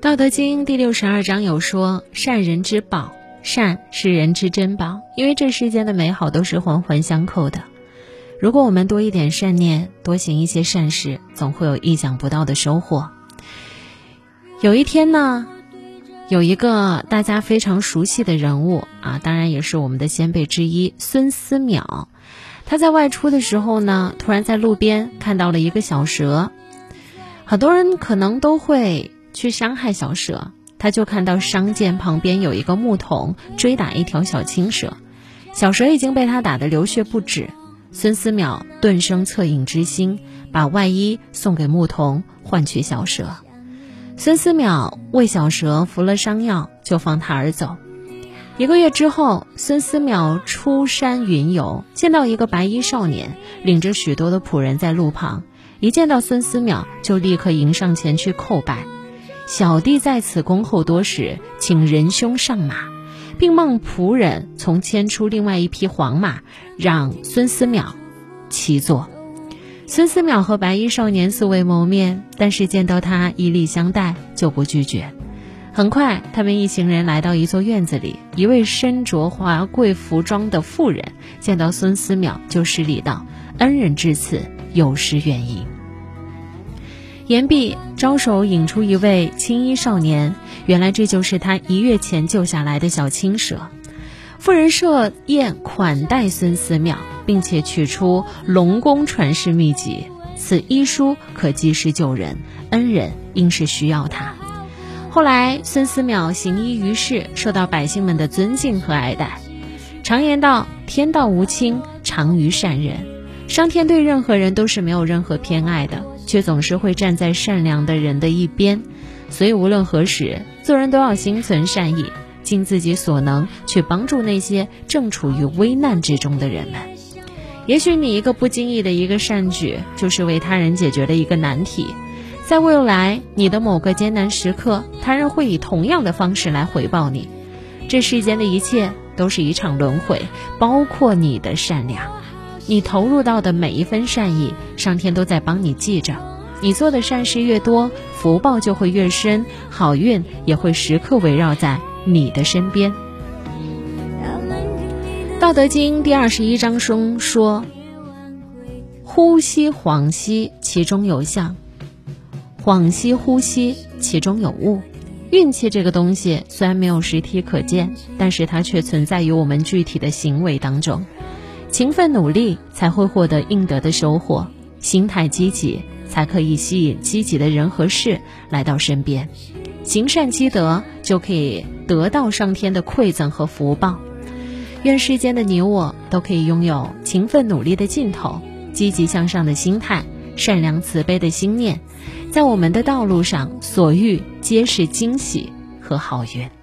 道德经第六十二章有说：“善人之宝，善是人之珍宝。”因为这世间的美好都是环环相扣的。如果我们多一点善念，多行一些善事，总会有意想不到的收获。有一天呢，有一个大家非常熟悉的人物啊，当然也是我们的先辈之一孙思邈。他在外出的时候呢，突然在路边看到了一个小蛇。很多人可能都会。去伤害小蛇，他就看到商店旁边有一个木桶追打一条小青蛇，小蛇已经被他打得流血不止。孙思邈顿生恻隐之心，把外衣送给牧童换取小蛇。孙思邈为小蛇服了伤药，就放他而走。一个月之后，孙思邈出山云游，见到一个白衣少年，领着许多的仆人在路旁，一见到孙思邈就立刻迎上前去叩拜。小弟在此恭候多时，请仁兄上马，并梦仆人从牵出另外一匹黄马，让孙思邈骑坐。孙思邈和白衣少年素未谋面，但是见到他以礼相待，就不拒绝。很快，他们一行人来到一座院子里，一位身着华贵服装的妇人见到孙思邈，就施礼道：“恩人至此，有失远迎。”言毕，招手引出一位青衣少年。原来这就是他一月前救下来的小青蛇。妇人设宴款待孙思邈，并且取出龙宫传世秘籍，此医书可及时救人，恩人应是需要他。后来，孙思邈行医于世，受到百姓们的尊敬和爱戴。常言道：“天道无亲，常于善人。”上天对任何人都是没有任何偏爱的。却总是会站在善良的人的一边，所以无论何时做人都要心存善意，尽自己所能去帮助那些正处于危难之中的人们。也许你一个不经意的一个善举，就是为他人解决了一个难题，在未来你的某个艰难时刻，他人会以同样的方式来回报你。这世间的一切都是一场轮回，包括你的善良。你投入到的每一分善意，上天都在帮你记着。你做的善事越多，福报就会越深，好运也会时刻围绕在你的身边。道德经第二十一章中说：“呼吸恍兮，其中有象；恍兮呼吸，其中有物。”运气这个东西虽然没有实体可见，但是它却存在于我们具体的行为当中。勤奋努力才会获得应得的收获，心态积极才可以吸引积极的人和事来到身边，行善积德就可以得到上天的馈赠和福报。愿世间的你我都可以拥有勤奋努力的劲头，积极向上的心态，善良慈悲的心念，在我们的道路上所遇皆是惊喜和好运。